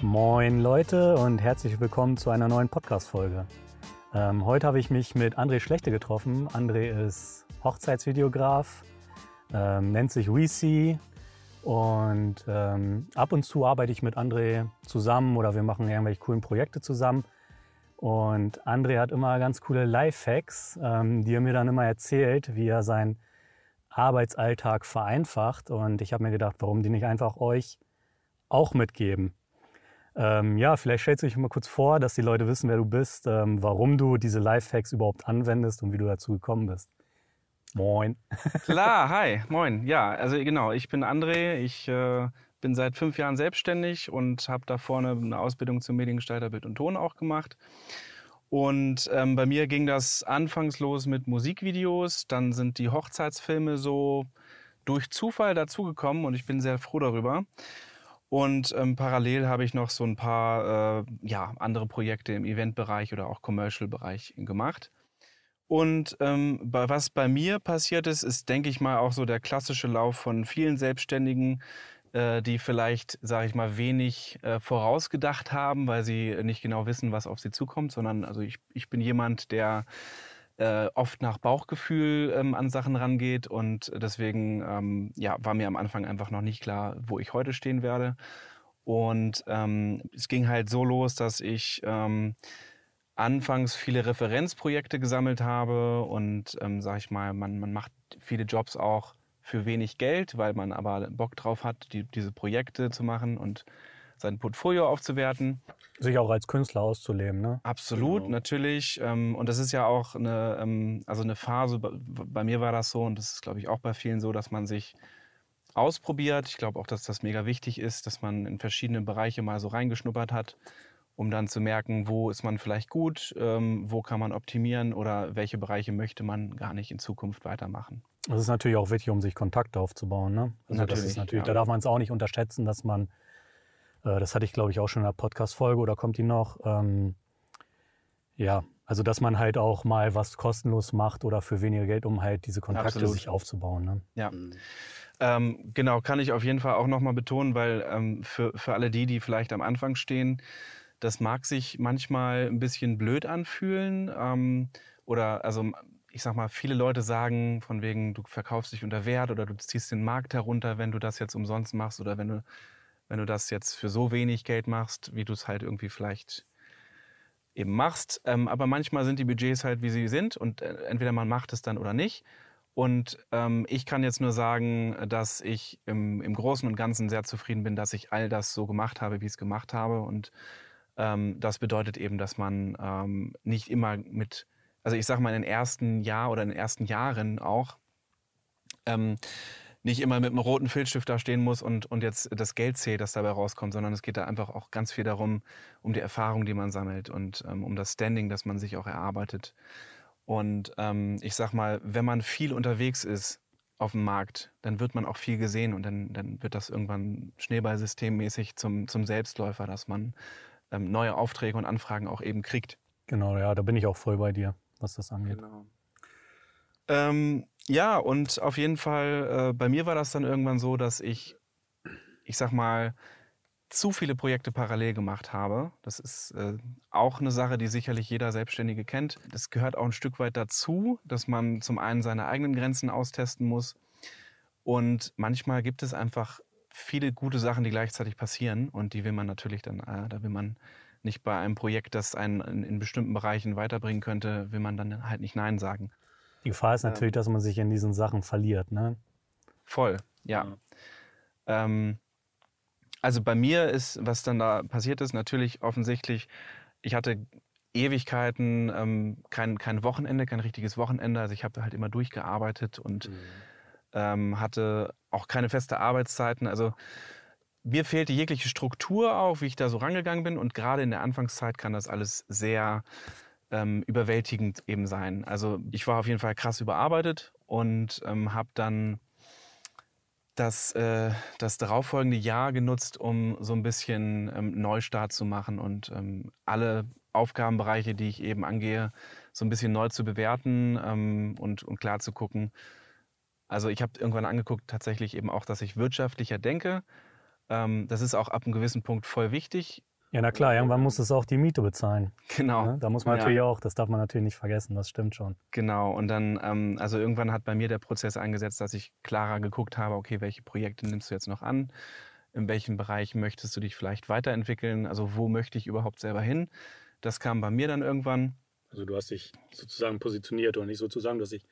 Moin Leute und herzlich willkommen zu einer neuen Podcast-Folge. Ähm, heute habe ich mich mit André Schlechte getroffen. André ist Hochzeitsvideograf, ähm, nennt sich WeSee und ähm, ab und zu arbeite ich mit André zusammen oder wir machen irgendwelche coolen Projekte zusammen. Und André hat immer ganz coole Lifehacks, ähm, die er mir dann immer erzählt, wie er seinen Arbeitsalltag vereinfacht. Und ich habe mir gedacht, warum die nicht einfach euch auch mitgeben. Ähm, ja, vielleicht stellst du dich mal kurz vor, dass die Leute wissen, wer du bist, ähm, warum du diese Lifehacks überhaupt anwendest und wie du dazu gekommen bist. Moin. Klar, hi, moin. Ja, also genau, ich bin André, ich äh, bin seit fünf Jahren selbstständig und habe da vorne eine Ausbildung zum Mediengestalter Bild und Ton auch gemacht. Und ähm, bei mir ging das anfangs los mit Musikvideos, dann sind die Hochzeitsfilme so durch Zufall dazugekommen und ich bin sehr froh darüber. Und ähm, parallel habe ich noch so ein paar äh, ja, andere Projekte im Eventbereich oder auch Commercial-Bereich gemacht. Und ähm, was bei mir passiert ist, ist, denke ich mal, auch so der klassische Lauf von vielen Selbstständigen, äh, die vielleicht, sage ich mal, wenig äh, vorausgedacht haben, weil sie nicht genau wissen, was auf sie zukommt, sondern also ich, ich bin jemand, der äh, oft nach Bauchgefühl ähm, an Sachen rangeht und deswegen ähm, ja, war mir am Anfang einfach noch nicht klar, wo ich heute stehen werde. Und ähm, es ging halt so los, dass ich ähm, anfangs viele Referenzprojekte gesammelt habe und, ähm, sag ich mal, man, man macht viele Jobs auch für wenig Geld, weil man aber Bock drauf hat, die, diese Projekte zu machen und sein Portfolio aufzuwerten. Sich auch als Künstler auszuleben, ne? Absolut, genau. natürlich. Ähm, und das ist ja auch eine, ähm, also eine Phase, bei mir war das so und das ist, glaube ich, auch bei vielen so, dass man sich ausprobiert. Ich glaube auch, dass das mega wichtig ist, dass man in verschiedene Bereiche mal so reingeschnuppert hat um dann zu merken, wo ist man vielleicht gut, ähm, wo kann man optimieren oder welche Bereiche möchte man gar nicht in Zukunft weitermachen. Das ist natürlich auch wichtig, um sich Kontakte aufzubauen. Ne? Also natürlich, das ist natürlich, ja. Da darf man es auch nicht unterschätzen, dass man, äh, das hatte ich glaube ich auch schon in der Podcast-Folge oder kommt die noch, ähm, ja, also dass man halt auch mal was kostenlos macht oder für weniger Geld, um halt diese Kontakte Absolut. sich aufzubauen. Ne? Ja. Mhm. Ähm, genau, kann ich auf jeden Fall auch nochmal betonen, weil ähm, für, für alle die, die vielleicht am Anfang stehen, das mag sich manchmal ein bisschen blöd anfühlen. Ähm, oder also ich sag mal, viele Leute sagen von wegen, du verkaufst dich unter Wert oder du ziehst den Markt herunter, wenn du das jetzt umsonst machst oder wenn du, wenn du das jetzt für so wenig Geld machst, wie du es halt irgendwie vielleicht eben machst. Ähm, aber manchmal sind die Budgets halt, wie sie sind und äh, entweder man macht es dann oder nicht. Und ähm, ich kann jetzt nur sagen, dass ich im, im Großen und Ganzen sehr zufrieden bin, dass ich all das so gemacht habe, wie ich es gemacht habe und ähm, das bedeutet eben, dass man ähm, nicht immer mit, also ich sage mal in den ersten Jahr oder in den ersten Jahren auch, ähm, nicht immer mit einem roten Filzstift da stehen muss und, und jetzt das Geld zählt, das dabei rauskommt, sondern es geht da einfach auch ganz viel darum, um die Erfahrung, die man sammelt und ähm, um das Standing, das man sich auch erarbeitet. Und ähm, ich sag mal, wenn man viel unterwegs ist auf dem Markt, dann wird man auch viel gesehen und dann, dann wird das irgendwann schneeballsystemmäßig zum, zum Selbstläufer, dass man ähm, neue Aufträge und Anfragen auch eben kriegt. Genau, ja, da bin ich auch voll bei dir, was das angeht. Genau. Ähm, ja, und auf jeden Fall, äh, bei mir war das dann irgendwann so, dass ich, ich sag mal, zu viele Projekte parallel gemacht habe. Das ist äh, auch eine Sache, die sicherlich jeder Selbstständige kennt. Das gehört auch ein Stück weit dazu, dass man zum einen seine eigenen Grenzen austesten muss. Und manchmal gibt es einfach viele gute Sachen, die gleichzeitig passieren und die will man natürlich dann, äh, da will man nicht bei einem Projekt, das einen in, in, bestimmten Bereichen weiterbringen könnte, will man dann halt nicht Nein sagen. Die Gefahr ist natürlich, ähm, dass man sich in diesen Sachen verliert, ne? Voll, ja. ja. Ähm, also bei mir ist, was dann da passiert ist, natürlich offensichtlich, ich hatte Ewigkeiten, ähm, kein, kein Wochenende, kein richtiges Wochenende. Also ich habe halt immer durchgearbeitet und mhm ähm, hatte auch keine feste Arbeitszeiten. Also mir fehlte jegliche Struktur auch, wie ich da so rangegangen bin. Und gerade in der Anfangszeit kann das alles sehr ähm, überwältigend eben sein. Also ich war auf jeden Fall krass überarbeitet und ähm, habe dann das, äh, das darauffolgende Jahr genutzt, um so ein bisschen ähm, Neustart zu machen und ähm, alle Aufgabenbereiche, die ich eben angehe, so ein bisschen neu zu bewerten ähm, und, und klar zu gucken, also ich habe irgendwann angeguckt tatsächlich eben auch, dass ich wirtschaftlicher denke. Ähm, das ist auch ab einem gewissen Punkt voll wichtig. Ja, na klar, irgendwann muss es auch die Miete bezahlen. Genau. Ne? Da muss man natürlich auch, das darf man natürlich nicht vergessen, das stimmt schon. Genau, und dann, ähm, also irgendwann hat bei mir der Prozess eingesetzt, dass ich klarer geguckt habe, okay, welche Projekte nimmst du jetzt noch an? In welchem Bereich möchtest du dich vielleicht weiterentwickeln? Also wo möchte ich überhaupt selber hin? Das kam bei mir dann irgendwann. Also du hast dich sozusagen positioniert oder nicht sozusagen, du hast dich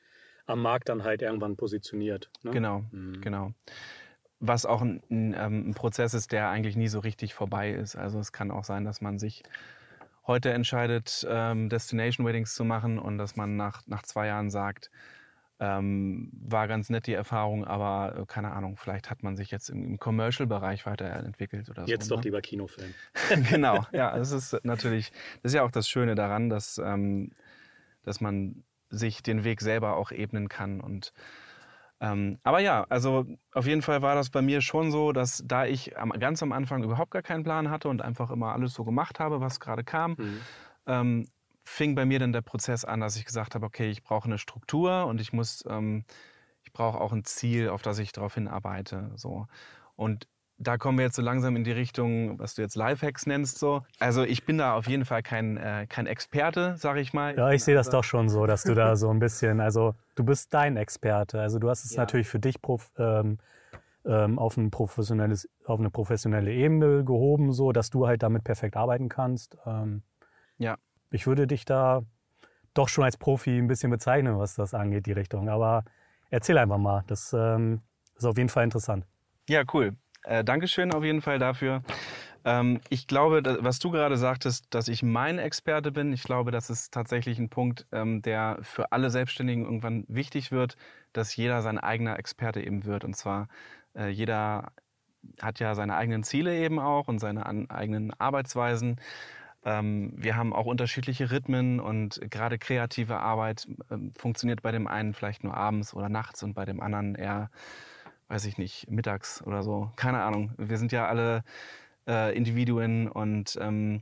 am Markt dann halt irgendwann positioniert. Ne? Genau, mhm. genau was auch ein, ein, ähm, ein, Prozess ist, der eigentlich nie so richtig vorbei ist. Also es kann auch sein, dass man sich heute entscheidet, ähm, Destination Weddings zu machen und dass man nach, nach zwei Jahren sagt, ähm, war ganz nett die Erfahrung, aber äh, keine Ahnung, vielleicht hat man sich jetzt im, im Commercial-Bereich weiterentwickelt oder jetzt so. Jetzt doch ne? lieber Kinofilm. genau, ja, das ist natürlich, das ist ja auch das Schöne daran, dass, ähm, dass man sich den Weg selber auch ebnen kann und ähm, aber ja, also auf jeden Fall war das bei mir schon so, dass da ich am, ganz am Anfang überhaupt gar keinen Plan hatte und einfach immer alles so gemacht habe, was gerade kam, mhm. ähm, fing bei mir dann der Prozess an, dass ich gesagt habe, okay, ich brauche eine Struktur und ich muss, ähm, ich brauche auch ein Ziel, auf das ich darauf hinarbeite. So. Und da kommen wir jetzt so langsam in die Richtung, was du jetzt Lifehacks nennst. So. Also ich bin da auf jeden Fall kein, äh, kein Experte, sage ich mal. Ja, ich sehe das doch schon so, dass du da so ein bisschen, also du bist dein Experte. Also du hast es ja. natürlich für dich prof, ähm, ähm, auf, ein professionelles, auf eine professionelle Ebene gehoben, so dass du halt damit perfekt arbeiten kannst. Ähm, ja. Ich würde dich da doch schon als Profi ein bisschen bezeichnen, was das angeht, die Richtung. Aber erzähl einfach mal. Das ähm, ist auf jeden Fall interessant. Ja, cool. Äh, Dankeschön auf jeden Fall dafür. Ähm, ich glaube, was du gerade sagtest, dass ich mein Experte bin, ich glaube, das ist tatsächlich ein Punkt, ähm, der für alle Selbstständigen irgendwann wichtig wird, dass jeder sein eigener Experte eben wird. Und zwar äh, jeder hat ja seine eigenen Ziele eben auch und seine an, eigenen Arbeitsweisen. Ähm, wir haben auch unterschiedliche Rhythmen und gerade kreative Arbeit äh, funktioniert bei dem einen vielleicht nur abends oder nachts und bei dem anderen eher weiß ich nicht, mittags oder so. Keine Ahnung. Wir sind ja alle äh, Individuen und ähm,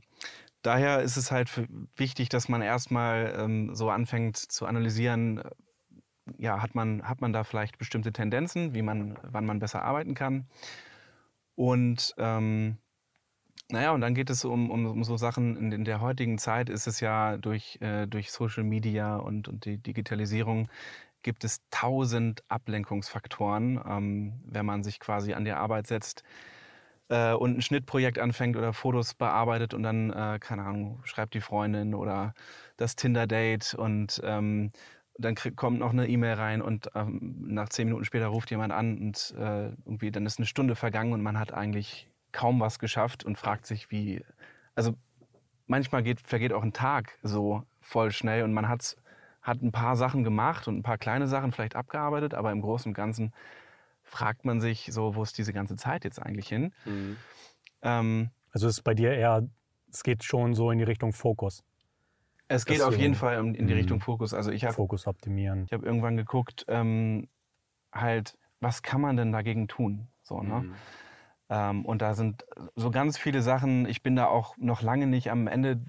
daher ist es halt wichtig, dass man erstmal ähm, so anfängt zu analysieren, äh, ja, hat man, hat man da vielleicht bestimmte Tendenzen, wie man, wann man besser arbeiten kann. Und ähm, naja, und dann geht es um, um, um so Sachen, in, in, der heutigen Zeit ist es ja durch, äh, durch Social Media und, und die Digitalisierung gibt es tausend Ablenkungsfaktoren, ähm, wenn man sich quasi an die Arbeit setzt äh, und ein Schnittprojekt anfängt oder Fotos bearbeitet und dann, äh, keine Ahnung, schreibt die Freundin oder das Tinder-Date und ähm, dann kommt noch eine E-Mail rein und ähm, nach zehn Minuten später ruft jemand an und äh, irgendwie dann ist eine Stunde vergangen und man hat eigentlich kaum was geschafft und fragt sich, wie. Also manchmal geht, vergeht auch ein Tag so voll schnell und man hat es hat ein paar Sachen gemacht und ein paar kleine Sachen vielleicht abgearbeitet, aber im Großen und Ganzen fragt man sich so, wo ist diese ganze Zeit jetzt eigentlich hin? Mhm. Ähm, also ist bei dir eher, es geht schon so in die Richtung Fokus. Es geht auf jeden Fall in die mhm. Richtung Fokus. Also ich habe Fokus optimieren. Ich habe irgendwann geguckt, ähm, halt, was kann man denn dagegen tun? So, ne? Mhm. Ähm, und da sind so ganz viele Sachen. Ich bin da auch noch lange nicht am Ende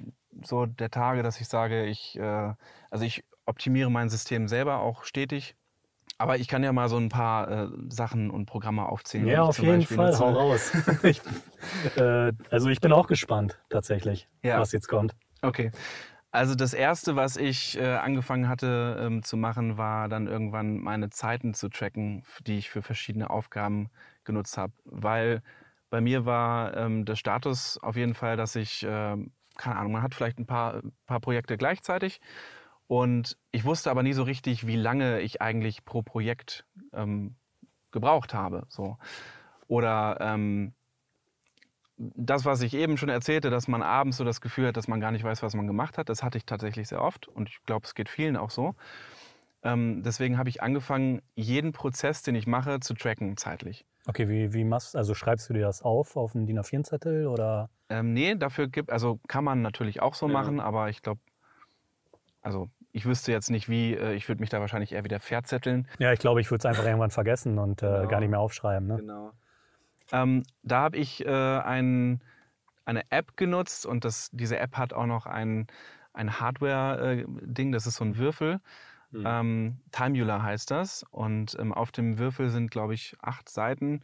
so der Tage, dass ich sage, ich, äh, also ich optimiere mein System selber auch stetig. Aber ich kann ja mal so ein paar äh, Sachen und Programme aufzählen. Ja, auf jeden Fall, nutze. hau raus. ich, äh, also ich bin auch gespannt tatsächlich, ja. was jetzt kommt. Okay. Also das Erste, was ich äh, angefangen hatte ähm, zu machen, war dann irgendwann meine Zeiten zu tracken, die ich für verschiedene Aufgaben genutzt habe. Weil bei mir war ähm, der Status auf jeden Fall, dass ich, äh, keine Ahnung, man hat vielleicht ein paar, paar Projekte gleichzeitig und ich wusste aber nie so richtig, wie lange ich eigentlich pro Projekt ähm, gebraucht habe. So. Oder ähm, das, was ich eben schon erzählte, dass man abends so das Gefühl hat, dass man gar nicht weiß, was man gemacht hat, das hatte ich tatsächlich sehr oft und ich glaube, es geht vielen auch so. Ähm, deswegen habe ich angefangen, jeden Prozess, den ich mache, zu tracken zeitlich. Okay, wie, wie machst also schreibst du dir das auf auf einen DIN A4-Zettel oder? Ähm, nee, dafür gibt, also kann man natürlich auch so ja. machen, aber ich glaube, also ich wüsste jetzt nicht wie, äh, ich würde mich da wahrscheinlich eher wieder verzetteln. Ja, ich glaube, ich würde es einfach irgendwann vergessen und äh, genau. gar nicht mehr aufschreiben. Ne? Genau. Ähm, da habe ich äh, ein, eine App genutzt und das, diese App hat auch noch ein, ein Hardware-Ding, das ist so ein Würfel. Mhm. Ähm, Timeular heißt das. Und ähm, auf dem Würfel sind, glaube ich, acht Seiten.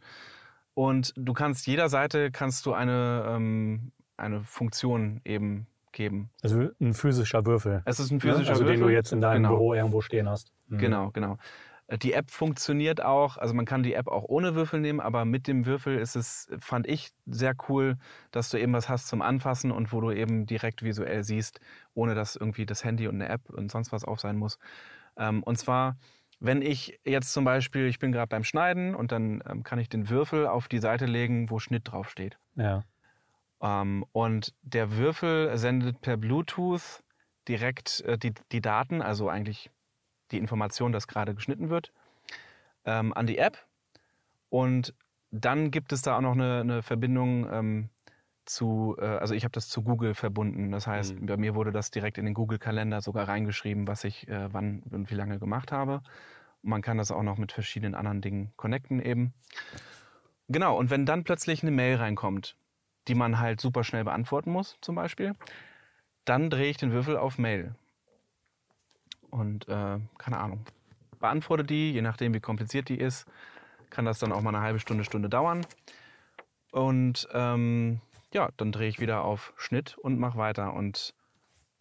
Und du kannst jeder Seite kannst du eine, ähm, eine Funktion eben geben. Also ein physischer Würfel. Es ist ein physischer also Würfel. den du jetzt in deinem genau. Büro irgendwo stehen hast. Mhm. Genau, genau. Äh, Die App funktioniert auch, also man kann die App auch ohne Würfel nehmen, aber mit dem Würfel ist es, fand ich, sehr cool, dass du eben was hast zum Anfassen und wo du eben direkt visuell siehst, ohne dass irgendwie das Handy und eine App und sonst was auf sein muss. Ähm, Und zwar, wenn ich jetzt zum Beispiel, ich bin gerade beim Schneiden und dann ähm, kann ich den Würfel auf die Seite legen, wo Schnitt draufsteht. Ja. Ähm, und der Würfel sendet per Bluetooth direkt äh, die, die Daten, also eigentlich die Information, dass gerade geschnitten wird, ähm, an die App. Und dann gibt es da auch noch eine, eine Verbindung ähm, zu, äh, also ich habe das zu Google verbunden. Das heißt, Mhm. bei mir wurde das direkt in den Google-Kalender sogar reingeschrieben, was ich äh, wann und wie lange gemacht habe. Und man kann das auch noch mit verschiedenen anderen Dingen connecten eben. Genau, und wenn dann plötzlich eine Mail reinkommt, die man halt super schnell beantworten muss, zum Beispiel, dann drehe ich den Würfel auf Mail. Und äh, keine Ahnung, beantworte die, je nachdem wie kompliziert die ist, kann das dann auch mal eine halbe Stunde, Stunde dauern. Und ähm, ja, dann drehe ich wieder auf Schnitt und mache weiter. Und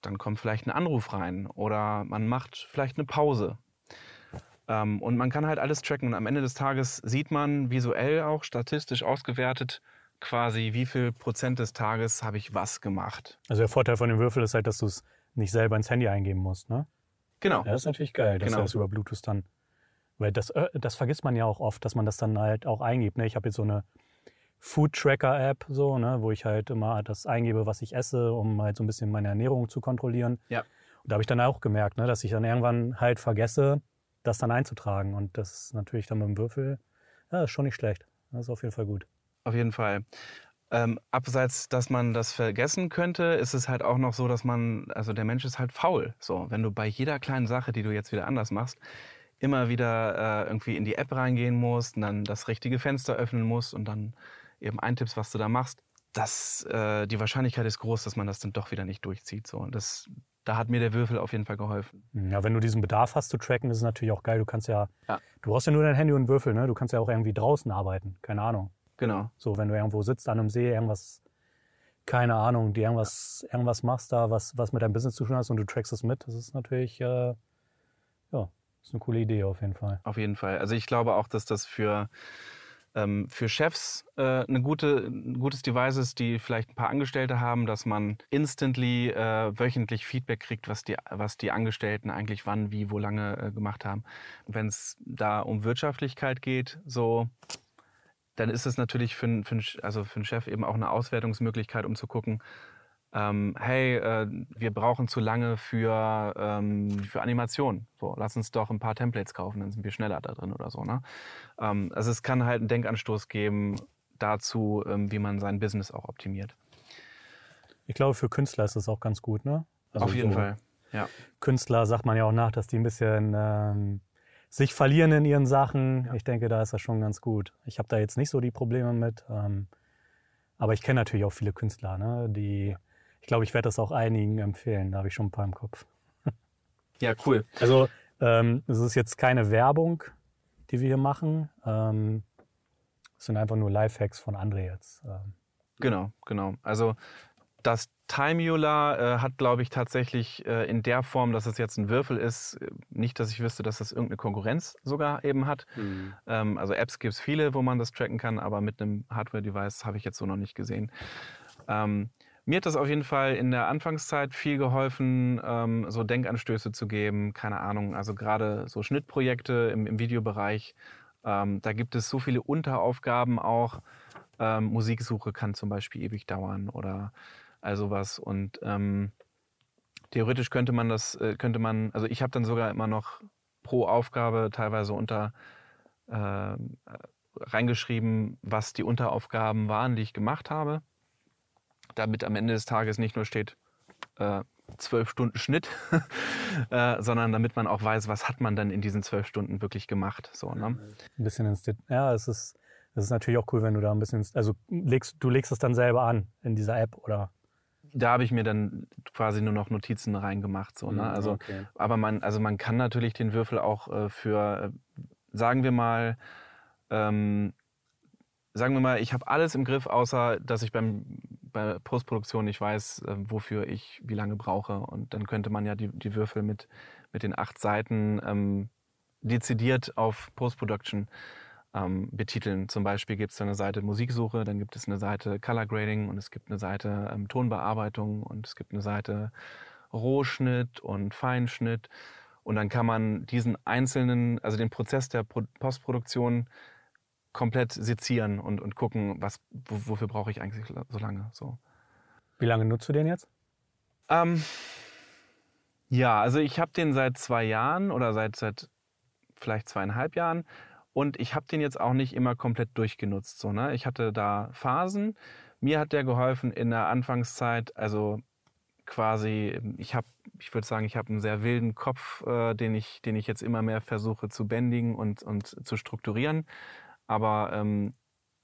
dann kommt vielleicht ein Anruf rein oder man macht vielleicht eine Pause. Ähm, und man kann halt alles tracken. Und am Ende des Tages sieht man visuell auch statistisch ausgewertet, quasi wie viel Prozent des Tages habe ich was gemacht. Also der Vorteil von dem Würfel ist halt, dass du es nicht selber ins Handy eingeben musst, ne? Genau. Ja, das ist natürlich geil, dass Genau. du das über Bluetooth dann. Weil das, äh, das vergisst man ja auch oft, dass man das dann halt auch eingibt. Ne? Ich habe jetzt so eine Food-Tracker-App, so, ne? wo ich halt immer das eingebe, was ich esse, um halt so ein bisschen meine Ernährung zu kontrollieren. Ja. Und da habe ich dann auch gemerkt, ne? dass ich dann irgendwann halt vergesse, das dann einzutragen. Und das ist natürlich dann mit dem Würfel, ja, ist schon nicht schlecht. Das ist auf jeden Fall gut. Auf jeden Fall. Ähm, abseits, dass man das vergessen könnte, ist es halt auch noch so, dass man, also der Mensch ist halt faul. So, wenn du bei jeder kleinen Sache, die du jetzt wieder anders machst, immer wieder äh, irgendwie in die App reingehen musst und dann das richtige Fenster öffnen musst und dann eben eintippst, was du da machst, das, äh, die Wahrscheinlichkeit ist groß, dass man das dann doch wieder nicht durchzieht. So. Und das, da hat mir der Würfel auf jeden Fall geholfen. Ja, wenn du diesen Bedarf hast zu tracken, ist es natürlich auch geil. Du kannst ja, Ja. du brauchst ja nur dein Handy und einen Würfel, ne? Du kannst ja auch irgendwie draußen arbeiten. Keine Ahnung. Genau. So, wenn du irgendwo sitzt an einem See, irgendwas, keine Ahnung, die irgendwas, irgendwas machst da, was, was mit deinem Business zu tun hast und du trackst es mit, das ist natürlich, äh, ja, ist eine coole Idee auf jeden Fall. Auf jeden Fall. Also ich glaube auch, dass das für, ähm, für Chefs äh, eine gute, ein gutes Device ist, die vielleicht ein paar Angestellte haben, dass man instantly äh, wöchentlich Feedback kriegt, was die, was die Angestellten eigentlich wann, wie, wo lange äh, gemacht haben. Wenn es da um Wirtschaftlichkeit geht, so dann ist es natürlich für, einen- für, einen- also für einen Chef eben auch eine Auswertungsmöglichkeit, um zu gucken, ähm, hey, äh, wir brauchen zu lange für, ähm, für Animation. So, lass uns doch ein paar Templates kaufen, dann sind wir schneller da drin oder so. Ne? Ähm, also es kann halt einen Denkanstoß geben dazu, ähm, wie man sein Business auch optimiert. Ich glaube, für Künstler ist das auch ganz gut, ne? Also Auf jeden so Fall. Ja. Künstler sagt man ja auch nach, dass die ein bisschen ähm, sich verlieren in ihren Sachen. Ja. Ich denke, da ist das schon ganz gut. Ich habe da jetzt nicht so die Probleme mit. Ähm, aber ich kenne natürlich auch viele Künstler, ne? Die, ich glaube, ich werde das auch einigen empfehlen. Da habe ich schon ein paar im Kopf. Ja, cool. Also ähm, es ist jetzt keine Werbung, die wir hier machen. Ähm, es sind einfach nur Lifehacks von André jetzt. Ähm, Genau, genau. Also das Timeular äh, hat, glaube ich, tatsächlich äh, in der Form, dass es jetzt ein Würfel ist, äh, nicht, dass ich wüsste, dass das irgendeine Konkurrenz sogar eben hat. Ähm, also Apps gibt es viele, wo man das tracken kann, aber mit einem Hardware-Device habe ich jetzt so noch nicht gesehen. Ähm, mir hat das auf jeden Fall in der Anfangszeit viel geholfen, ähm, so Denkanstöße zu geben. Keine Ahnung, also gerade so Schnittprojekte im, im Videobereich. Ähm, da gibt es so viele Unteraufgaben auch. Ähm, Musiksuche kann zum Beispiel ewig dauern oder also was. Und ähm, theoretisch könnte man das, äh, könnte man, also ich habe dann sogar immer noch pro Aufgabe teilweise unter äh, reingeschrieben, was die Unteraufgaben waren, die ich gemacht habe. Damit am Ende des Tages nicht nur steht, äh, zwölf Stunden Schnitt, äh, sondern damit man auch weiß, was hat man dann in diesen zwölf Stunden wirklich gemacht. So, ne? ein bisschen ins Ja, es ist, es ist natürlich auch cool, wenn du da ein bisschen, also legst, du legst es dann selber an in dieser App oder? Da habe ich mir dann quasi nur noch Notizen reingemacht. So, ne? Also, okay. Aber man, also man kann natürlich den Würfel auch äh, für, äh, sagen wir mal, ähm, sagen wir mal, ich habe alles im Griff, außer dass ich beim bei Postproduktion ich weiß, äh, wofür ich wie lange brauche. Und dann könnte man ja die, die Würfel mit, mit den acht Seiten ähm, dezidiert auf Post-Production ähm, betiteln. Zum Beispiel gibt es eine Seite Musiksuche, dann gibt es eine Seite Color Grading und es gibt eine Seite ähm, Tonbearbeitung und es gibt eine Seite Rohschnitt und Feinschnitt. Und dann kann man diesen einzelnen, also den Prozess der Pro Postproduktion komplett sezieren und, und gucken, was, wofür brauche ich eigentlich so lange. So. Wie lange nutzt du den jetzt? Ähm, ja, also ich habe den seit zwei Jahren oder seit, seit vielleicht zweieinhalb Jahren und ich habe den jetzt auch nicht immer komplett durchgenutzt. So, ne? Ich hatte da Phasen. Mir hat der geholfen in der Anfangszeit, also quasi, ich habe, ich würde sagen, ich habe einen sehr wilden Kopf, äh, den, ich, den ich jetzt immer mehr versuche zu bändigen und, und zu strukturieren. Aber ähm,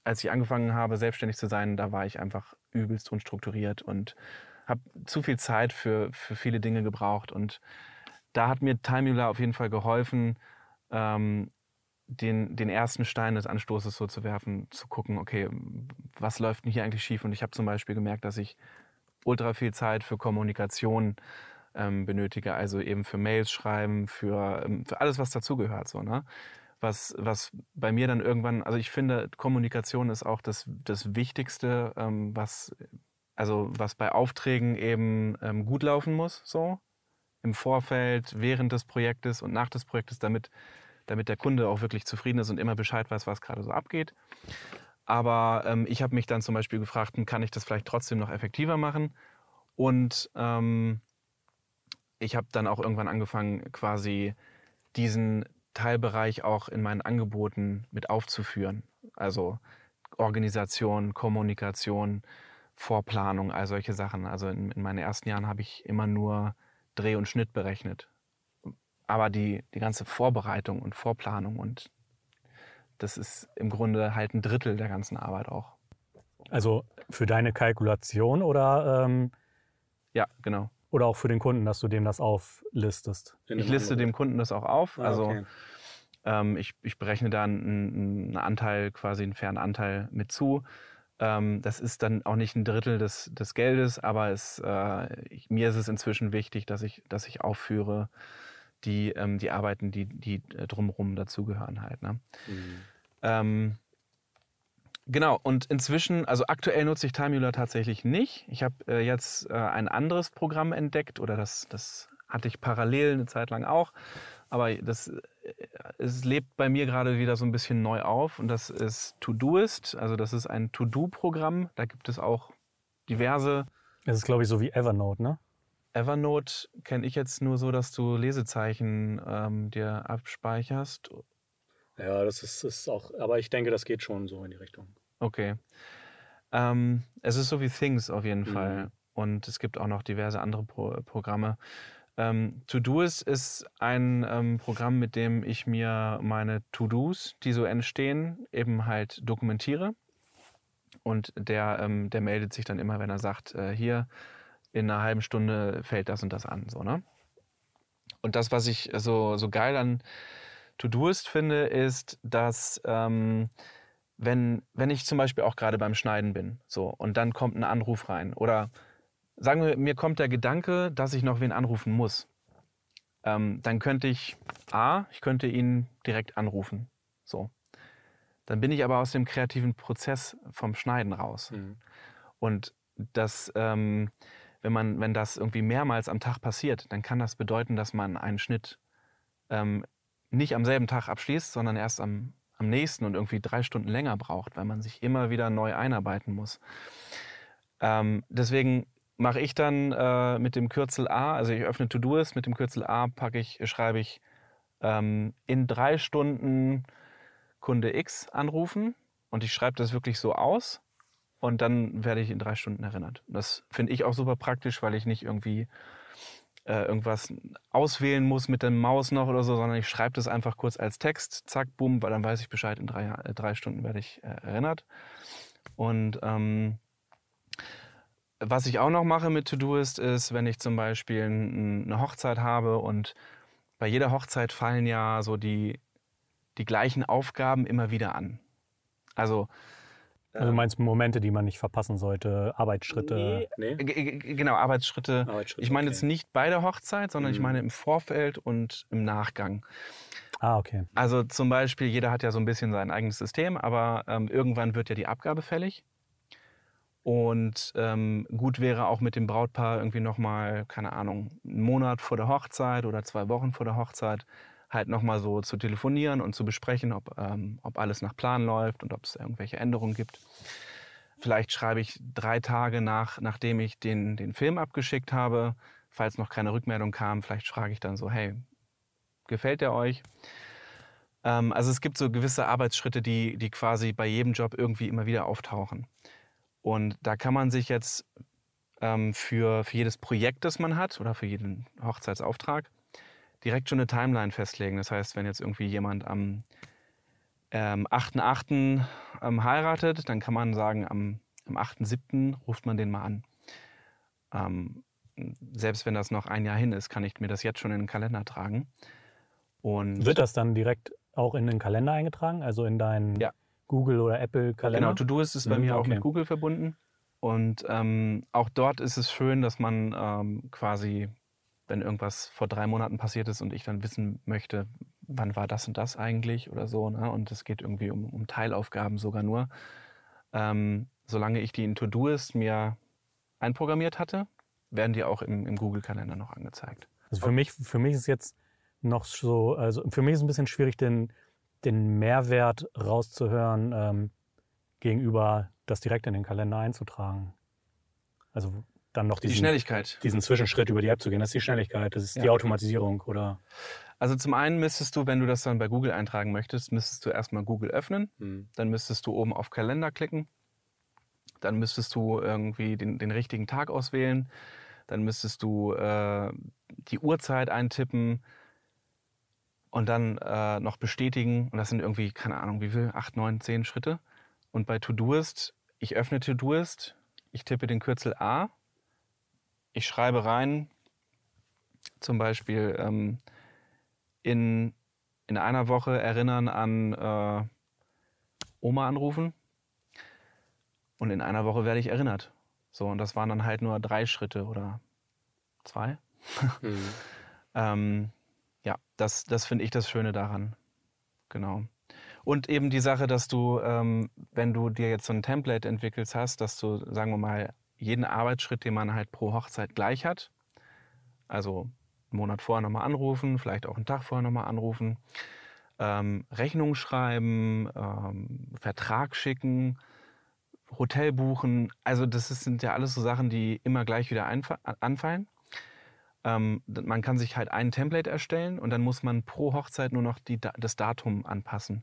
als ich angefangen habe, selbstständig zu sein, da war ich einfach übelst unstrukturiert und habe zu viel Zeit für, für viele Dinge gebraucht. Und da hat mir Timula auf jeden Fall geholfen, ähm, den, den ersten Stein des Anstoßes so zu werfen, zu gucken, okay, was läuft denn hier eigentlich schief? Und ich habe zum Beispiel gemerkt, dass ich ultra viel Zeit für Kommunikation ähm, benötige, also eben für Mails schreiben, für, ähm, für alles, was dazugehört. So, ne? was, was bei mir dann irgendwann, also ich finde, Kommunikation ist auch das, das Wichtigste, ähm, was, also was bei Aufträgen eben ähm, gut laufen muss, so im Vorfeld, während des Projektes und nach des Projektes, damit damit der Kunde auch wirklich zufrieden ist und immer Bescheid weiß, was gerade so abgeht. Aber ähm, ich habe mich dann zum Beispiel gefragt, hm, kann ich das vielleicht trotzdem noch effektiver machen? Und ähm, ich habe dann auch irgendwann angefangen, quasi diesen Teilbereich auch in meinen Angeboten mit aufzuführen. Also Organisation, Kommunikation, Vorplanung, all solche Sachen. Also in, in meinen ersten Jahren habe ich immer nur Dreh und Schnitt berechnet aber die, die ganze Vorbereitung und Vorplanung und das ist im Grunde halt ein Drittel der ganzen Arbeit auch. Also für deine Kalkulation oder? Ähm, ja, genau. Oder auch für den Kunden, dass du dem das auflistest? Ich liste dem Kunden das auch auf. Ah, also okay. ähm, ich, ich berechne da einen, einen, Anteil, quasi einen fairen Anteil mit zu. Ähm, das ist dann auch nicht ein Drittel des, des Geldes, aber es, äh, ich, mir ist es inzwischen wichtig, dass ich, dass ich aufführe, die, ähm, die Arbeiten, die, die äh, drumherum dazugehören halt. Ne? Mhm. Ähm, genau, und inzwischen, also aktuell nutze ich Timeular tatsächlich nicht. Ich habe äh, jetzt äh, ein anderes Programm entdeckt oder das, das hatte ich parallel eine Zeit lang auch. Aber das, äh, es lebt bei mir gerade wieder so ein bisschen neu auf und das ist Todoist. Also das ist ein To-Do-Programm. Da gibt es auch diverse. Das ist, glaube ich, so wie Evernote, ne? Evernote kenne ich jetzt nur so, dass du Lesezeichen ähm, dir abspeicherst. Ja, das ist, ist auch, aber ich denke, das geht schon so in die Richtung. Okay. Ähm, es ist so wie Things auf jeden mhm. Fall. Und es gibt auch noch diverse andere Pro Programme. Ähm, Todoist ist ein ähm, Programm, mit dem ich mir meine To-Dos, die so entstehen, eben halt dokumentiere. Und der, ähm, der meldet sich dann immer, wenn er sagt, äh, hier, in einer halben Stunde fällt das und das an. So, ne? Und das, was ich so, so geil an To-Doist finde, ist, dass ähm, wenn, wenn ich zum Beispiel auch gerade beim Schneiden bin so, und dann kommt ein Anruf rein oder sagen wir, mir kommt der Gedanke, dass ich noch wen anrufen muss, ähm, dann könnte ich A, ich könnte ihn direkt anrufen. So. Dann bin ich aber aus dem kreativen Prozess vom Schneiden raus. Mhm. Und das, ähm, wenn man, wenn das irgendwie mehrmals am Tag passiert, dann kann das bedeuten, dass man einen Schnitt ähm, nicht am selben Tag abschließt, sondern erst am, am nächsten und irgendwie drei Stunden länger braucht, weil man sich immer wieder neu einarbeiten muss. Ähm, deswegen mache ich dann äh, mit dem Kürzel A, also ich öffne To-Doist, mit dem Kürzel A packe ich, schreibe ich ähm, in drei Stunden Kunde X anrufen und ich schreibe das wirklich so aus und dann werde ich in drei Stunden erinnert. Das finde ich auch super praktisch, weil ich nicht irgendwie äh, irgendwas auswählen muss mit der Maus noch oder so, sondern ich schreibe das einfach kurz als Text, zack, bumm, weil dann weiß ich Bescheid, in drei, äh, drei Stunden werde ich äh, erinnert. Und ähm, was ich auch noch mache mit To-Do-Ist, ist, wenn ich zum Beispiel eine Hochzeit habe und bei jeder Hochzeit fallen ja so die, die gleichen Aufgaben immer wieder an. Also Also du meinst Momente, die man nicht verpassen sollte, Arbeitsschritte? Nee. nee? Genau, Arbeitsschritte. Arbeitsschritte ich meine okay. jetzt nicht bei der Hochzeit, sondern mhm. ich meine im Vorfeld und im Nachgang. Ah, okay. Also zum Beispiel, jeder hat ja so ein bisschen sein eigenes System, aber ähm, irgendwann wird ja die Abgabe fällig. Und ähm, gut wäre auch mit dem Brautpaar irgendwie nochmal, keine Ahnung, einen Monat vor der Hochzeit oder zwei Wochen vor der Hochzeit halt nochmal so zu telefonieren und zu besprechen, ob, ähm, ob alles nach Plan läuft und ob es irgendwelche Änderungen gibt. Vielleicht schreibe ich drei Tage nach, nachdem ich den, den Film abgeschickt habe, falls noch keine Rückmeldung kam, vielleicht frage ich dann so, hey, gefällt der euch? Ähm, also es gibt so gewisse Arbeitsschritte, die, die quasi bei jedem Job irgendwie immer wieder auftauchen. Und da kann man sich jetzt ähm, für, für jedes Projekt, das man hat oder für jeden Hochzeitsauftrag, direkt schon eine Timeline festlegen. Das heißt, wenn jetzt irgendwie jemand am ähm, 8.8. Ähm, heiratet, dann kann man sagen, am, am 8.7. ruft man den mal an. Ähm, selbst wenn das noch ein Jahr hin ist, kann ich mir das jetzt schon in den Kalender tragen. Und Wird das dann direkt auch in den Kalender eingetragen, also in deinen ja. Google oder Apple Kalender? Genau, To-Do ist bei mhm, mir okay. auch mit Google verbunden. Und ähm, auch dort ist es schön, dass man ähm, quasi wenn irgendwas vor drei Monaten passiert ist und ich dann wissen möchte, wann war das und das eigentlich oder so. Ne? Und es geht irgendwie um, um Teilaufgaben sogar nur. Ähm, solange ich die in To-Doist mir einprogrammiert hatte, werden die auch im, im Google-Kalender noch angezeigt. Also für mich, für mich ist jetzt noch so, also für mich ist es ein bisschen schwierig, den, den Mehrwert rauszuhören, ähm, gegenüber das direkt in den Kalender einzutragen. Also dann noch diesen, die Schnelligkeit. diesen Zwischenschritt über die App zu gehen. Das ist die Schnelligkeit, das ist ja. die Automatisierung, oder? Also zum einen müsstest du, wenn du das dann bei Google eintragen möchtest, müsstest du erstmal Google öffnen. Mhm. Dann müsstest du oben auf Kalender klicken. Dann müsstest du irgendwie den, den richtigen Tag auswählen. Dann müsstest du äh, die Uhrzeit eintippen und dann äh, noch bestätigen. Und das sind irgendwie, keine Ahnung, wie viel? Acht, neun, zehn Schritte. Und bei Todoist, ich öffne Todoist, ich tippe den Kürzel A ich schreibe rein, zum Beispiel ähm, in, in einer Woche erinnern an äh, Oma anrufen und in einer Woche werde ich erinnert. So, und das waren dann halt nur drei Schritte oder zwei. Mhm. ähm, ja, das, das finde ich das Schöne daran. Genau. Und eben die Sache, dass du, ähm, wenn du dir jetzt so ein Template entwickelst hast, dass du, sagen wir mal, jeden Arbeitsschritt, den man halt pro Hochzeit gleich hat. Also einen Monat vorher nochmal anrufen, vielleicht auch einen Tag vorher nochmal anrufen, ähm, Rechnung schreiben, ähm, Vertrag schicken, Hotel buchen. Also das ist, sind ja alles so Sachen, die immer gleich wieder anfallen. Ähm, man kann sich halt ein Template erstellen und dann muss man pro Hochzeit nur noch die, das Datum anpassen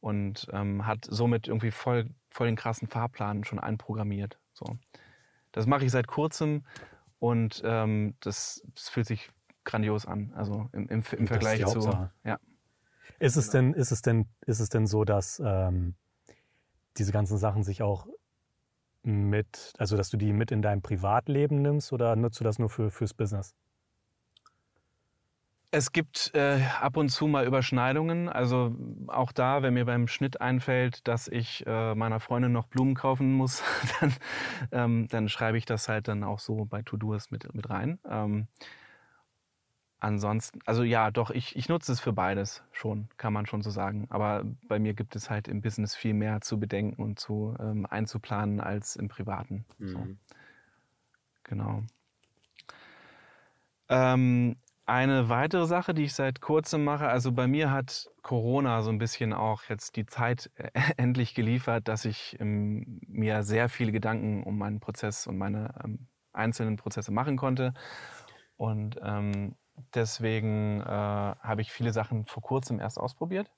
und ähm, hat somit irgendwie voll, voll den krassen Fahrplan schon einprogrammiert. So. Das mache ich seit kurzem und ähm, das, das, fühlt sich grandios an. Also im, im, im Vergleich zu. Ja. Ist es denn, ist es denn, ist es denn so, dass ähm, diese ganzen Sachen sich auch mit, also dass du die mit in dein Privatleben nimmst oder nutzt du das nur für, fürs Business? Es gibt äh, ab und zu mal Überschneidungen. Also auch da, wenn mir beim Schnitt einfällt, dass ich äh, meiner Freundin noch Blumen kaufen muss, dann, ähm, dann schreibe ich das halt dann auch so bei To-Do's mit, mit rein. Ähm, ansonsten, also ja, doch, ich, ich nutze es für beides schon, kann man schon so sagen. Aber bei mir gibt es halt im Business viel mehr zu bedenken und zu ähm, einzuplanen als im Privaten. Mhm. So. Genau. Ähm, eine weitere Sache, die ich seit kurzem mache, also bei mir hat Corona so ein bisschen auch jetzt die Zeit äh, endlich geliefert, dass ich ähm, mir sehr viele Gedanken um meinen Prozess und meine ähm, einzelnen Prozesse machen konnte. Und ähm, deswegen äh, habe ich viele Sachen vor kurzem erst ausprobiert.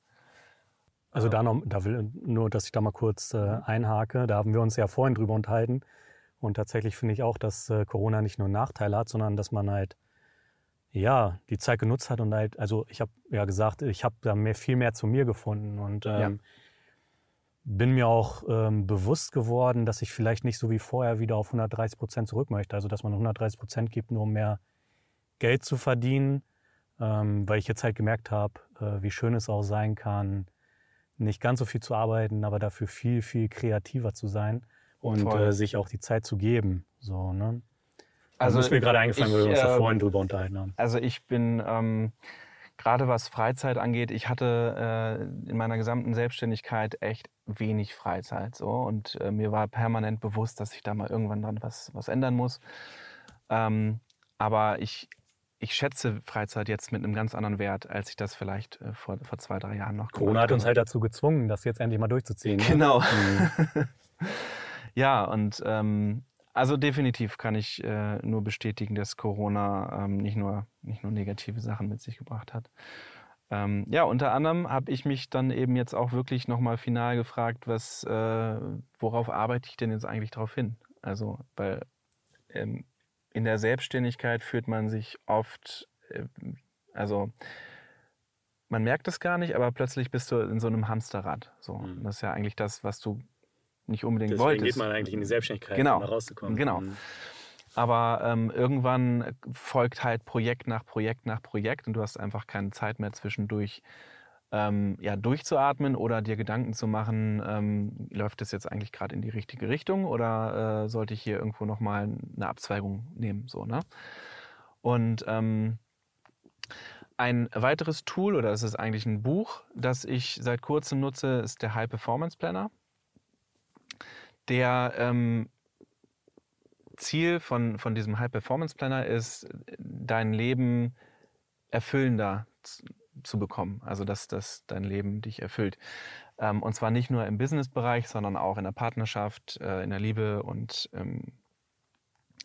Also da, noch, da will nur, dass ich da mal kurz äh, mhm. einhake. Da haben wir uns ja vorhin drüber unterhalten. Und tatsächlich finde ich auch, dass äh, Corona nicht nur Nachteile hat, sondern dass man halt ja, die Zeit genutzt hat und halt, also ich habe ja gesagt, ich habe da mehr, viel mehr zu mir gefunden und ähm, ja. bin mir auch ähm, bewusst geworden, dass ich vielleicht nicht so wie vorher wieder auf 130 Prozent zurück möchte. Also dass man 130 Prozent gibt, nur um mehr Geld zu verdienen, ähm, weil ich jetzt halt gemerkt habe, äh, wie schön es auch sein kann, nicht ganz so viel zu arbeiten, aber dafür viel, viel kreativer zu sein und äh, sich auch die Zeit zu geben. So, ne? Also das ist mir gerade eingefallen, weil wir uns da äh, vorhin drüber unterhalten haben. Also ich bin ähm, gerade was Freizeit angeht, ich hatte äh, in meiner gesamten Selbstständigkeit echt wenig Freizeit so und äh, mir war permanent bewusst, dass ich da mal irgendwann dran was, was ändern muss. Ähm, aber ich, ich schätze Freizeit jetzt mit einem ganz anderen Wert, als ich das vielleicht äh, vor, vor zwei, drei Jahren noch Corona hat uns halt dazu gezwungen, das jetzt endlich mal durchzuziehen. Ne? Genau. Mhm. ja, und ähm, also definitiv kann ich äh, nur bestätigen, dass Corona ähm, nicht, nur, nicht nur negative Sachen mit sich gebracht hat. Ähm, ja, unter anderem habe ich mich dann eben jetzt auch wirklich nochmal final gefragt, was, äh, worauf arbeite ich denn jetzt eigentlich darauf hin? Also, weil ähm, in der Selbstständigkeit fühlt man sich oft, äh, also man merkt es gar nicht, aber plötzlich bist du in so einem Hamsterrad. So, mhm. das ist ja eigentlich das, was du nicht unbedingt Deswegen wolltest. geht man eigentlich in die Selbstständigkeit, genau. um da rauszukommen. Genau. Mhm. Aber ähm, irgendwann folgt halt Projekt nach Projekt nach Projekt und du hast einfach keine Zeit mehr zwischendurch ähm, ja, durchzuatmen oder dir Gedanken zu machen, ähm, läuft das jetzt eigentlich gerade in die richtige Richtung oder äh, sollte ich hier irgendwo nochmal eine Abzweigung nehmen? So, ne? Und ähm, ein weiteres Tool, oder es ist eigentlich ein Buch, das ich seit kurzem nutze, ist der High Performance Planner der ähm, Ziel von, von diesem High Performance Planner ist, dein Leben erfüllender zu, zu bekommen. Also, dass, dass dein Leben dich erfüllt. Ähm, und zwar nicht nur im Business-Bereich, sondern auch in der Partnerschaft, äh, in der Liebe und, ähm,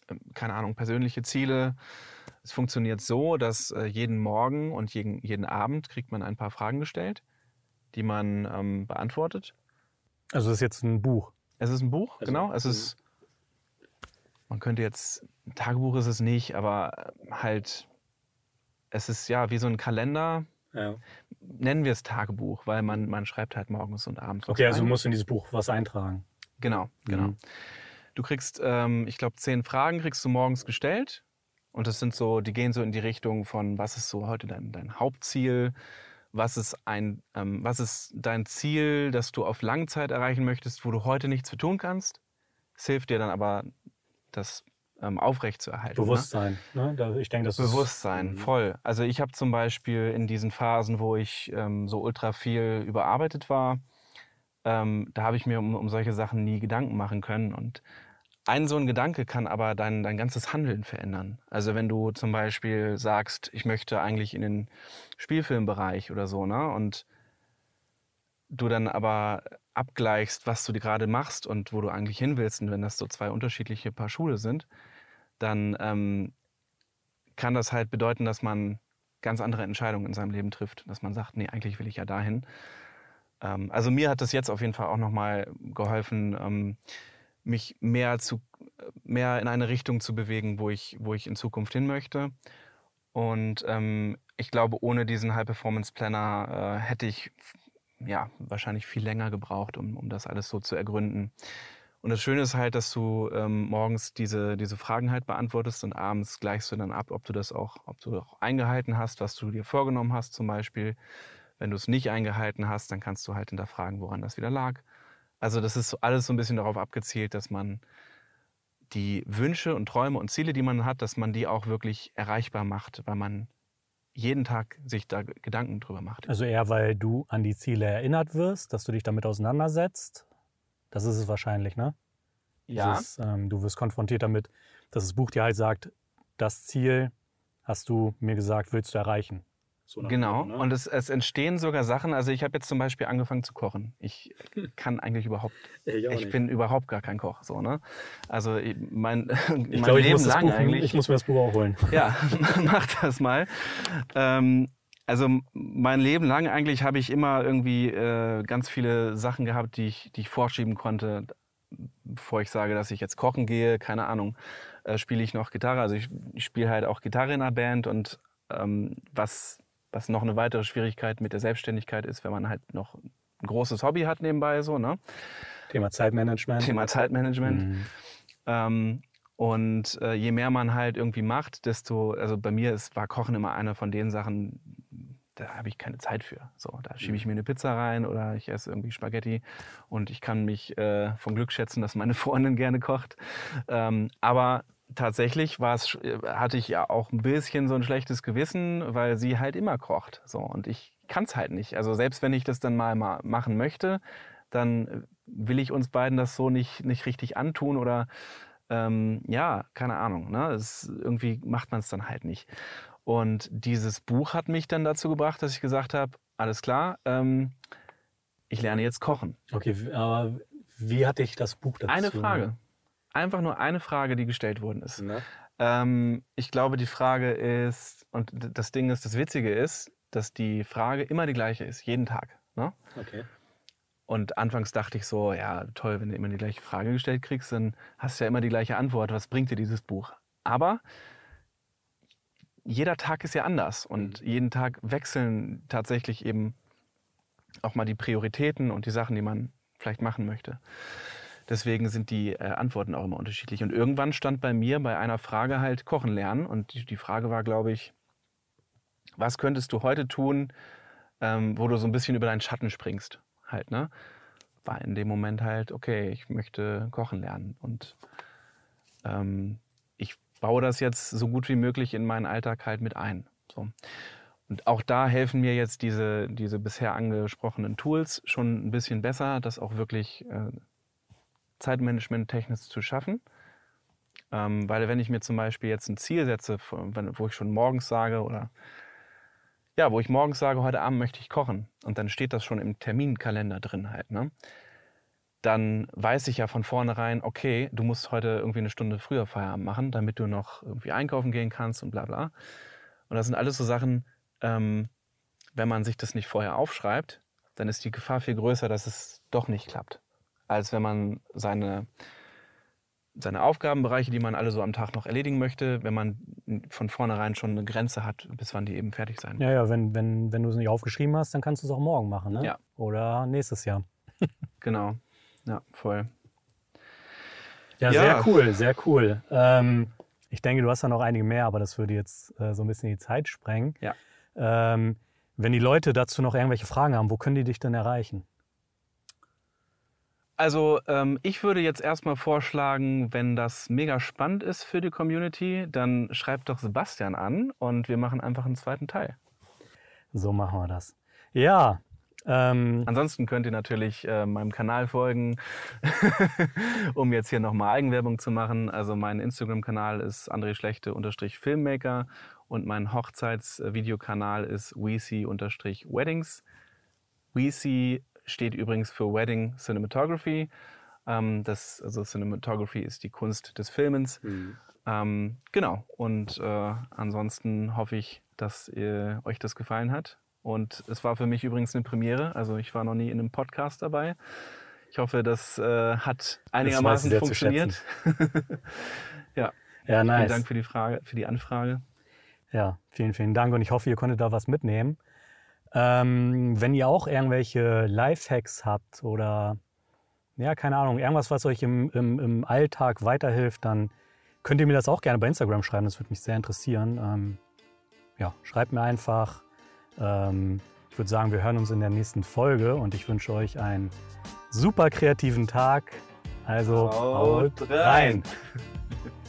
ähm keine Ahnung, persönliche Ziele. Es funktioniert so, dass äh, jeden Morgen und jeden, jeden Abend kriegt man ein paar Fragen gestellt, die man ähm, beantwortet. Also das ist jetzt ein Buch. Es ist ein Buch, also, genau. Es ist, man könnte jetzt, ein Tagebuch ist es nicht, aber halt, es ist ja wie so ein Kalender. Ja. Nennen wir es Tagebuch, weil man, man schreibt halt morgens und abends. Okay, also du musst in dieses Buch was eintragen. Genau, genau. Mhm. Du kriegst, ähm, ich glaube, zehn Fragen kriegst du morgens gestellt. Und das sind so, die gehen so in die Richtung von, was ist so heute dein, dein Hauptziel? Was ist, ein, ähm, was ist dein Ziel, das du auf Langzeit erreichen möchtest, wo du heute nichts für tun kannst. Es hilft dir dann aber, das ähm, aufrechtzuerhalten. Ne? Bewusstsein. Ne? Ne? Ich denke, das Bewusstsein, ist, mhm. voll. Also ich habe zum Beispiel in diesen Phasen, wo ich ähm, so ultra viel überarbeitet war, ähm, da habe ich mir um, um solche Sachen nie Gedanken machen können. Und ein so ein Gedanke kann aber dein, dein ganzes Handeln verändern. Also wenn du zum Beispiel sagst, ich möchte eigentlich in den Spielfilmbereich oder so, ne? Und du dann aber abgleichst, was du gerade machst und wo du eigentlich hin willst, und wenn das so zwei unterschiedliche Paar Schuhe sind, dann ähm, kann das halt bedeuten, dass man ganz andere Entscheidungen in seinem Leben trifft. Dass man sagt, nee, eigentlich will ich ja dahin. Ähm, also mir hat das jetzt auf jeden Fall auch nochmal geholfen, ähm, mich mehr, zu, mehr in eine Richtung zu bewegen, wo ich, wo ich in Zukunft hin möchte. Und ähm, ich glaube, ohne diesen High-Performance-Planner äh, hätte ich ja, wahrscheinlich viel länger gebraucht, um, um das alles so zu ergründen. Und das Schöne ist halt, dass du ähm, morgens diese, diese Fragen halt beantwortest und abends gleichst du dann ab, ob du das auch, ob du auch eingehalten hast, was du dir vorgenommen hast zum Beispiel. Wenn du es nicht eingehalten hast, dann kannst du halt hinterfragen, woran das wieder lag. Also das ist alles so ein bisschen darauf abgezielt, dass man die Wünsche und Träume und Ziele, die man hat, dass man die auch wirklich erreichbar macht, weil man jeden Tag sich da Gedanken drüber macht. Also eher, weil du an die Ziele erinnert wirst, dass du dich damit auseinandersetzt. Das ist es wahrscheinlich, ne? Ja. Dieses, ähm, du wirst konfrontiert damit, dass das Buch dir halt sagt, das Ziel hast du mir gesagt, willst du erreichen. So genau. Moment, ne? Und es, es, entstehen sogar Sachen. Also ich habe jetzt zum Beispiel angefangen zu kochen. Ich kann eigentlich überhaupt, ich, ich bin überhaupt gar kein Koch. So, ne? Also mein, ich mein glaub, Leben ich lang Buch, eigentlich. Ich muss mir das Buch auch holen. Ja, mach das mal. Ähm, also mein Leben lang eigentlich habe ich immer irgendwie äh, ganz viele Sachen gehabt, die ich, die ich vorschieben konnte, bevor ich sage, dass ich jetzt kochen gehe. Keine Ahnung, äh, spiele ich noch Gitarre. Also ich, ich spiele halt auch Gitarre in einer Band und ähm, was was noch eine weitere Schwierigkeit mit der Selbstständigkeit ist, wenn man halt noch ein großes Hobby hat nebenbei so. Ne? Thema Zeitmanagement. Thema Zeitmanagement. Mhm. Ähm, und äh, je mehr man halt irgendwie macht, desto, also bei mir ist, war Kochen immer eine von den Sachen, da habe ich keine Zeit für. So, da schiebe ich mir eine Pizza rein oder ich esse irgendwie Spaghetti und ich kann mich äh, vom Glück schätzen, dass meine Freundin gerne kocht. Ähm, aber tatsächlich war es, hatte ich ja auch ein bisschen so ein schlechtes Gewissen, weil sie halt immer kocht. So, und ich kann es halt nicht. Also selbst wenn ich das dann mal, mal machen möchte, dann will ich uns beiden das so nicht, nicht richtig antun oder ähm, ja, keine Ahnung. Ne? Das, irgendwie macht man es dann halt nicht. Und dieses Buch hat mich dann dazu gebracht, dass ich gesagt habe, alles klar, ähm, ich lerne jetzt kochen. Okay, aber wie hatte ich das Buch dazu? Eine Frage. Einfach nur eine Frage, die gestellt worden ist. Ähm, ich glaube, die Frage ist, und das Ding ist, das Witzige ist, dass die Frage immer die gleiche ist, jeden Tag. Ne? Okay. Und anfangs dachte ich so, ja, toll, wenn du immer die gleiche Frage gestellt kriegst, dann hast du ja immer die gleiche Antwort. Was bringt dir dieses Buch? Aber jeder Tag ist ja anders und mhm. jeden Tag wechseln tatsächlich eben auch mal die Prioritäten und die Sachen, die man vielleicht machen möchte. Deswegen sind die äh, Antworten auch immer unterschiedlich. Und irgendwann stand bei mir bei einer Frage halt Kochen lernen. Und die, die Frage war, glaube ich, was könntest du heute tun, ähm, wo du so ein bisschen über deinen Schatten springst? Halt, ne? War in dem Moment halt, okay, ich möchte kochen lernen. Und ähm, baue das jetzt so gut wie möglich in meinen Alltag halt mit ein. So. Und auch da helfen mir jetzt diese, diese bisher angesprochenen Tools schon ein bisschen besser, das auch wirklich äh, Zeitmanagement technisch zu schaffen. Ähm, weil wenn ich mir zum Beispiel jetzt ein Ziel setze, wo ich schon morgens sage oder ja, wo ich morgens sage, heute Abend möchte ich kochen und dann steht das schon im Terminkalender drin halt, ne? dann weiß ich ja von vornherein, okay, du musst heute irgendwie eine Stunde früher Feierabend machen, damit du noch irgendwie einkaufen gehen kannst und bla bla. Und das sind alles so Sachen, ähm, wenn man sich das nicht vorher aufschreibt, dann ist die Gefahr viel größer, dass es doch nicht klappt, als wenn man seine, seine Aufgabenbereiche, die man alle so am Tag noch erledigen möchte, wenn man von vornherein schon eine Grenze hat, bis wann die eben fertig sein. Ja, ja, wenn, wenn, wenn du es nicht aufgeschrieben hast, dann kannst du es auch morgen machen, ne? Ja. Oder nächstes Jahr. genau. Ja, voll. Ja, ja. sehr cool, sehr cool. Ähm, ich denke, du hast da noch einige mehr, aber das würde jetzt äh, so ein bisschen die Zeit sprengen. Ja. Ähm, wenn die Leute dazu noch irgendwelche Fragen haben, wo können die dich denn erreichen? Also ähm, ich würde jetzt erstmal vorschlagen, wenn das mega spannend ist für die Community, dann schreibt doch Sebastian an und wir machen einfach einen zweiten Teil. So machen wir das. Ja, ähm, Ansonsten könnt ihr natürlich äh, meinem Kanal folgen, um jetzt hier nochmal Eigenwerbung zu machen. Also mein Instagram-Kanal ist André Schlechte-Filmmaker und mein Hochzeitsvideokanal ist Weezy-Weddings. Weezy steht übrigens für Wedding Cinematography. Ähm, das, also Cinematography ist die Kunst des Filmens. Mhm. Ähm, genau. Und äh, ansonsten hoffe ich, dass ihr, euch das gefallen hat. Und es war für mich übrigens eine Premiere. Also ich war noch nie in einem Podcast dabei. Ich hoffe, das äh, hat einigermaßen funktioniert. ja. ja nice. Vielen Dank für die Frage, für die Anfrage. Ja, vielen, vielen Dank und ich hoffe, ihr konntet da was mitnehmen. Ähm, wenn ihr auch irgendwelche Lifehacks habt oder ja, keine Ahnung, irgendwas, was euch im, im, im Alltag weiterhilft, dann könnt ihr mir das auch gerne bei Instagram schreiben. Das würde mich sehr interessieren. Ähm, ja, schreibt mir einfach. Ähm, ich würde sagen, wir hören uns in der nächsten Folge und ich wünsche euch einen super kreativen Tag. Also haut rein. rein.